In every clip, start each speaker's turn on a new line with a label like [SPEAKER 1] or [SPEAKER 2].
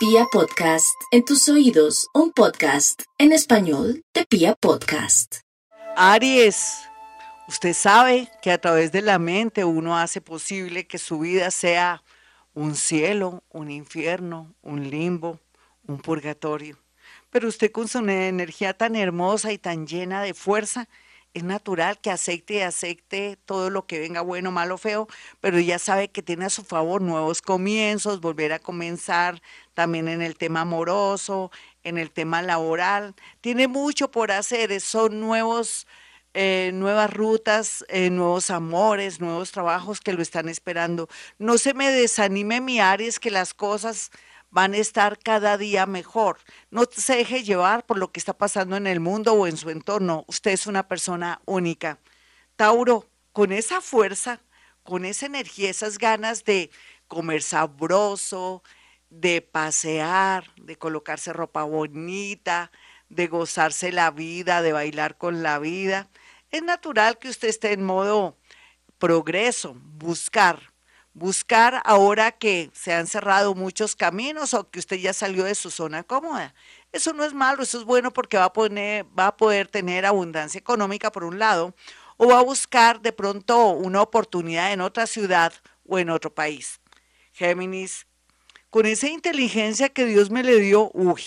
[SPEAKER 1] Pia Podcast, en tus oídos, un podcast en español de Pia Podcast.
[SPEAKER 2] Aries, usted sabe que a través de la mente uno hace posible que su vida sea un cielo, un infierno, un limbo, un purgatorio. Pero usted con su energía tan hermosa y tan llena de fuerza, es natural que acepte y acepte todo lo que venga bueno, malo, feo, pero ya sabe que tiene a su favor nuevos comienzos, volver a comenzar también en el tema amoroso, en el tema laboral. Tiene mucho por hacer, son nuevos, eh, nuevas rutas, eh, nuevos amores, nuevos trabajos que lo están esperando. No se me desanime mi Aries que las cosas van a estar cada día mejor. No se deje llevar por lo que está pasando en el mundo o en su entorno. Usted es una persona única. Tauro, con esa fuerza, con esa energía, esas ganas de comer sabroso, de pasear, de colocarse ropa bonita, de gozarse la vida, de bailar con la vida. Es natural que usted esté en modo progreso, buscar, buscar ahora que se han cerrado muchos caminos o que usted ya salió de su zona cómoda. Eso no es malo, eso es bueno porque va a, poner, va a poder tener abundancia económica por un lado o va a buscar de pronto una oportunidad en otra ciudad o en otro país. Géminis, con esa inteligencia que Dios me le dio, uy,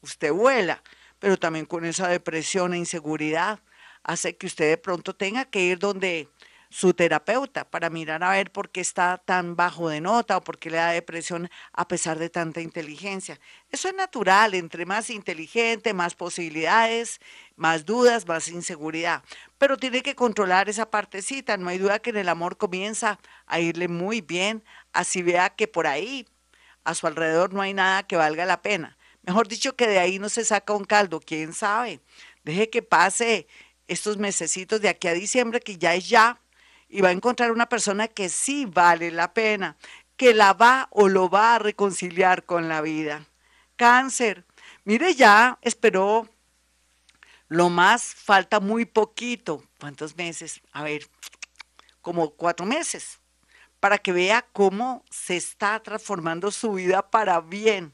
[SPEAKER 2] usted vuela, pero también con esa depresión e inseguridad hace que usted de pronto tenga que ir donde su terapeuta para mirar a ver por qué está tan bajo de nota o por qué le da depresión a pesar de tanta inteligencia. Eso es natural, entre más inteligente, más posibilidades, más dudas, más inseguridad. Pero tiene que controlar esa partecita. No hay duda que en el amor comienza a irle muy bien, así vea que por ahí, a su alrededor, no hay nada que valga la pena. Mejor dicho, que de ahí no se saca un caldo, quién sabe. Deje que pase estos mesecitos de aquí a diciembre, que ya es ya, y va a encontrar una persona que sí vale la pena, que la va o lo va a reconciliar con la vida. Cáncer, mire ya, esperó lo más, falta muy poquito. ¿Cuántos meses? A ver, como cuatro meses, para que vea cómo se está transformando su vida para bien.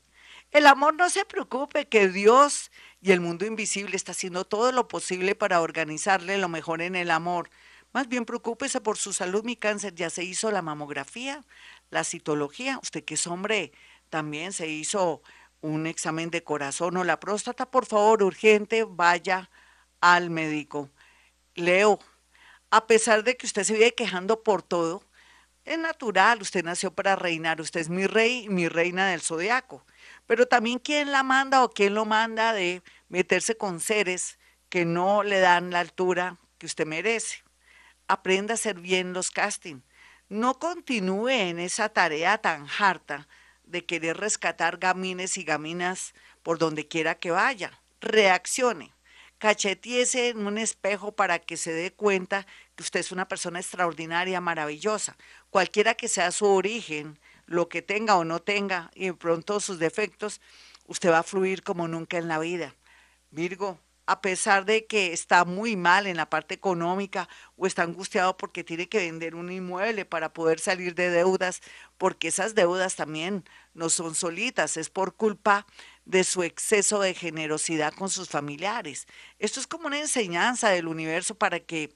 [SPEAKER 2] El amor no se preocupe, que Dios y el mundo invisible está haciendo todo lo posible para organizarle lo mejor en el amor. Más bien preocúpese por su salud, mi cáncer. Ya se hizo la mamografía, la citología. Usted que es hombre, también se hizo un examen de corazón o la próstata. Por favor, urgente, vaya al médico. Leo, a pesar de que usted se vive quejando por todo, es natural, usted nació para reinar, usted es mi rey y mi reina del zodiaco. Pero también quién la manda o quién lo manda de meterse con seres que no le dan la altura que usted merece aprenda a hacer bien los castings. No continúe en esa tarea tan harta de querer rescatar gamines y gaminas por donde quiera que vaya. Reaccione. Cachetiese en un espejo para que se dé cuenta que usted es una persona extraordinaria, maravillosa. Cualquiera que sea su origen, lo que tenga o no tenga, y pronto sus defectos, usted va a fluir como nunca en la vida. Virgo, a pesar de que está muy mal en la parte económica o está angustiado porque tiene que vender un inmueble para poder salir de deudas, porque esas deudas también no son solitas, es por culpa de su exceso de generosidad con sus familiares. Esto es como una enseñanza del universo para que,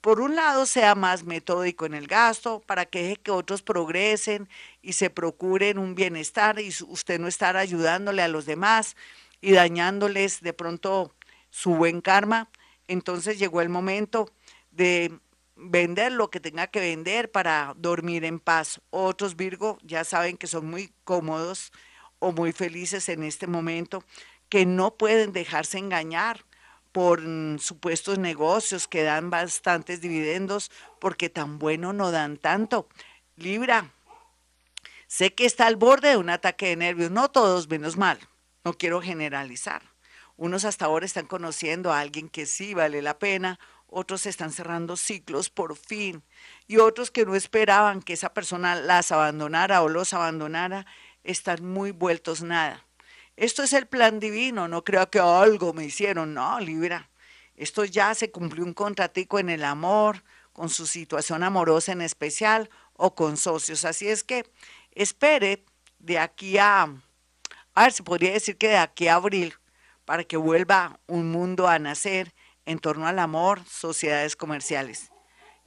[SPEAKER 2] por un lado, sea más metódico en el gasto, para que deje que otros progresen y se procuren un bienestar y usted no estar ayudándole a los demás y dañándoles de pronto su buen karma. Entonces llegó el momento de vender lo que tenga que vender para dormir en paz. Otros Virgo ya saben que son muy cómodos o muy felices en este momento, que no pueden dejarse engañar por mm, supuestos negocios que dan bastantes dividendos porque tan bueno no dan tanto. Libra, sé que está al borde de un ataque de nervios, no todos menos mal, no quiero generalizar. Unos hasta ahora están conociendo a alguien que sí vale la pena, otros están cerrando ciclos por fin y otros que no esperaban que esa persona las abandonara o los abandonara, están muy vueltos nada. Esto es el plan divino, no creo que algo me hicieron, no, Libra. Esto ya se cumplió un contratico en el amor, con su situación amorosa en especial o con socios. Así es que espere de aquí a A ver, se podría decir que de aquí a abril, para que vuelva un mundo a nacer en torno al amor, sociedades comerciales.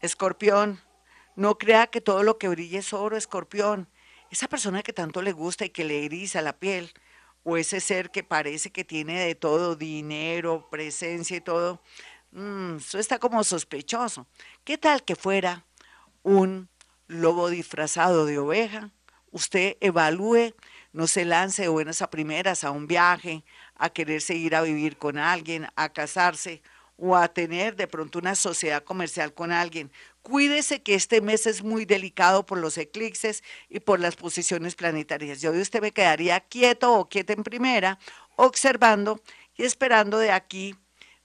[SPEAKER 2] Escorpión, no crea que todo lo que brille es oro, escorpión. Esa persona que tanto le gusta y que le eriza la piel, o ese ser que parece que tiene de todo, dinero, presencia y todo, mm, eso está como sospechoso. ¿Qué tal que fuera un lobo disfrazado de oveja? Usted evalúe, no se lance de buenas a primeras a un viaje, a querer seguir a vivir con alguien, a casarse o a tener de pronto una sociedad comercial con alguien. Cuídese que este mes es muy delicado por los eclipses y por las posiciones planetarias. Yo de usted me quedaría quieto o quieta en primera, observando y esperando de aquí,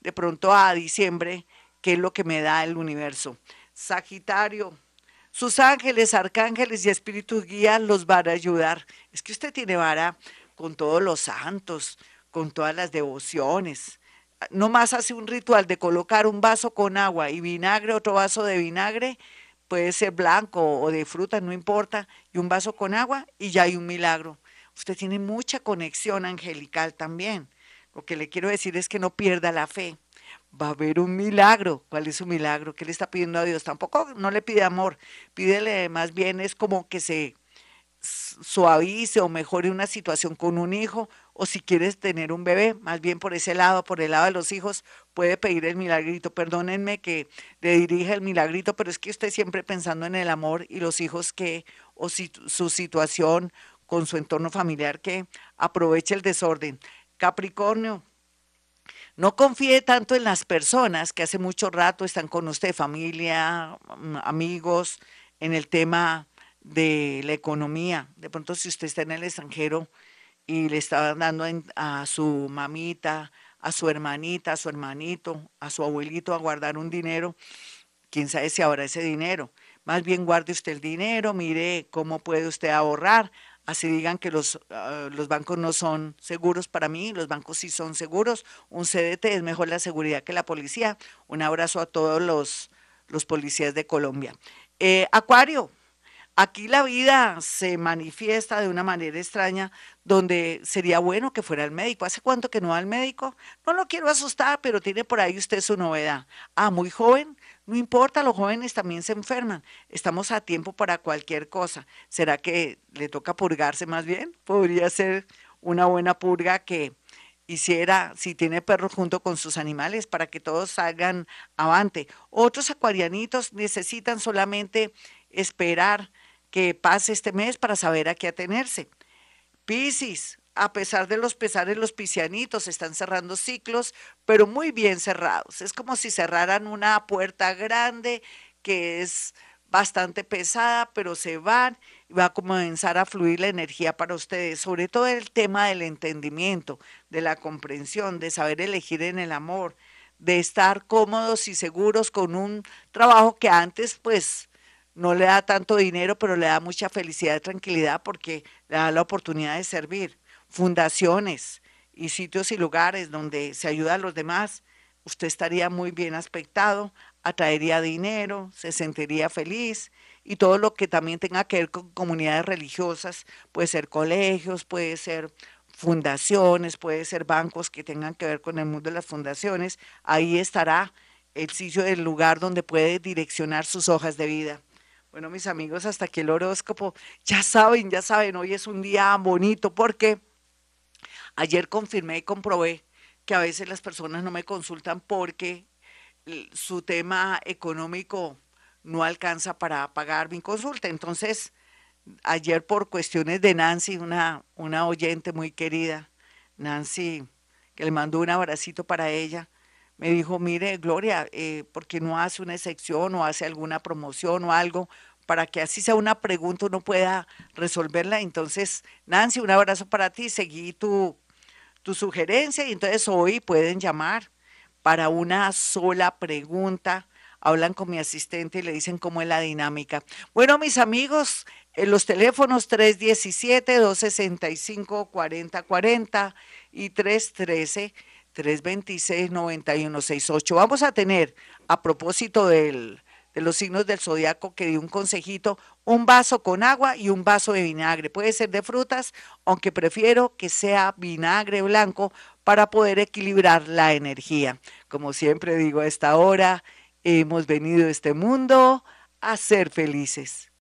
[SPEAKER 2] de pronto a diciembre, qué es lo que me da el universo. Sagitario, sus ángeles, arcángeles y espíritus guías los van a ayudar. Es que usted tiene vara con todos los santos, con todas las devociones no más hace un ritual de colocar un vaso con agua y vinagre, otro vaso de vinagre, puede ser blanco o de fruta, no importa, y un vaso con agua y ya hay un milagro. Usted tiene mucha conexión angelical también. Lo que le quiero decir es que no pierda la fe. Va a haber un milagro. ¿Cuál es su milagro? ¿Qué le está pidiendo a Dios? Tampoco no le pide amor, pídele más bien es como que se suavice o mejore una situación con un hijo o si quieres tener un bebé, más bien por ese lado, por el lado de los hijos, puede pedir el milagrito. Perdónenme que le dirija el milagrito, pero es que usted siempre pensando en el amor y los hijos que, o si, su situación con su entorno familiar que aproveche el desorden. Capricornio, no confíe tanto en las personas que hace mucho rato están con usted, familia, amigos, en el tema de la economía. De pronto, si usted está en el extranjero y le está dando a su mamita, a su hermanita, a su hermanito, a su abuelito a guardar un dinero, quién sabe si ahora ese dinero. Más bien guarde usted el dinero, mire cómo puede usted ahorrar. Así digan que los, ah, los bancos no son seguros para mí, los bancos sí son seguros. Un CDT es mejor la seguridad que la policía. Un abrazo a todos los, los policías de Colombia. Eh, Acuario, Aquí la vida se manifiesta de una manera extraña donde sería bueno que fuera al médico. ¿Hace cuánto que no va al médico? No lo quiero asustar, pero tiene por ahí usted su novedad. Ah, muy joven, no importa, los jóvenes también se enferman. Estamos a tiempo para cualquier cosa. ¿Será que le toca purgarse más bien? Podría ser una buena purga que hiciera, si tiene perros junto con sus animales, para que todos salgan avante. Otros acuarianitos necesitan solamente esperar que pase este mes para saber a qué atenerse. Piscis, a pesar de los pesares, los piscianitos están cerrando ciclos, pero muy bien cerrados. Es como si cerraran una puerta grande que es bastante pesada, pero se van y va a comenzar a fluir la energía para ustedes, sobre todo el tema del entendimiento, de la comprensión, de saber elegir en el amor, de estar cómodos y seguros con un trabajo que antes pues no le da tanto dinero, pero le da mucha felicidad y tranquilidad porque le da la oportunidad de servir. Fundaciones y sitios y lugares donde se ayuda a los demás, usted estaría muy bien aspectado, atraería dinero, se sentiría feliz y todo lo que también tenga que ver con comunidades religiosas, puede ser colegios, puede ser fundaciones, puede ser bancos que tengan que ver con el mundo de las fundaciones, ahí estará el sitio del lugar donde puede direccionar sus hojas de vida. Bueno, mis amigos, hasta aquí el horóscopo. Ya saben, ya saben, hoy es un día bonito porque ayer confirmé y comprobé que a veces las personas no me consultan porque su tema económico no alcanza para pagar mi consulta. Entonces, ayer por cuestiones de Nancy, una, una oyente muy querida, Nancy, que le mandó un abracito para ella, me dijo, mire, Gloria, eh, ¿por qué no hace una excepción o hace alguna promoción o algo para que así sea una pregunta uno pueda resolverla? Entonces, Nancy, un abrazo para ti, seguí tu, tu sugerencia y entonces hoy pueden llamar para una sola pregunta. Hablan con mi asistente y le dicen cómo es la dinámica. Bueno, mis amigos, en los teléfonos 317-265-4040 y 313. 326-9168. Vamos a tener, a propósito del, los signos del zodiaco que di un consejito, un vaso con agua y un vaso de vinagre. Puede ser de frutas, aunque prefiero que sea vinagre blanco para poder equilibrar la energía. Como siempre digo a esta hora, hemos venido a este mundo a ser felices.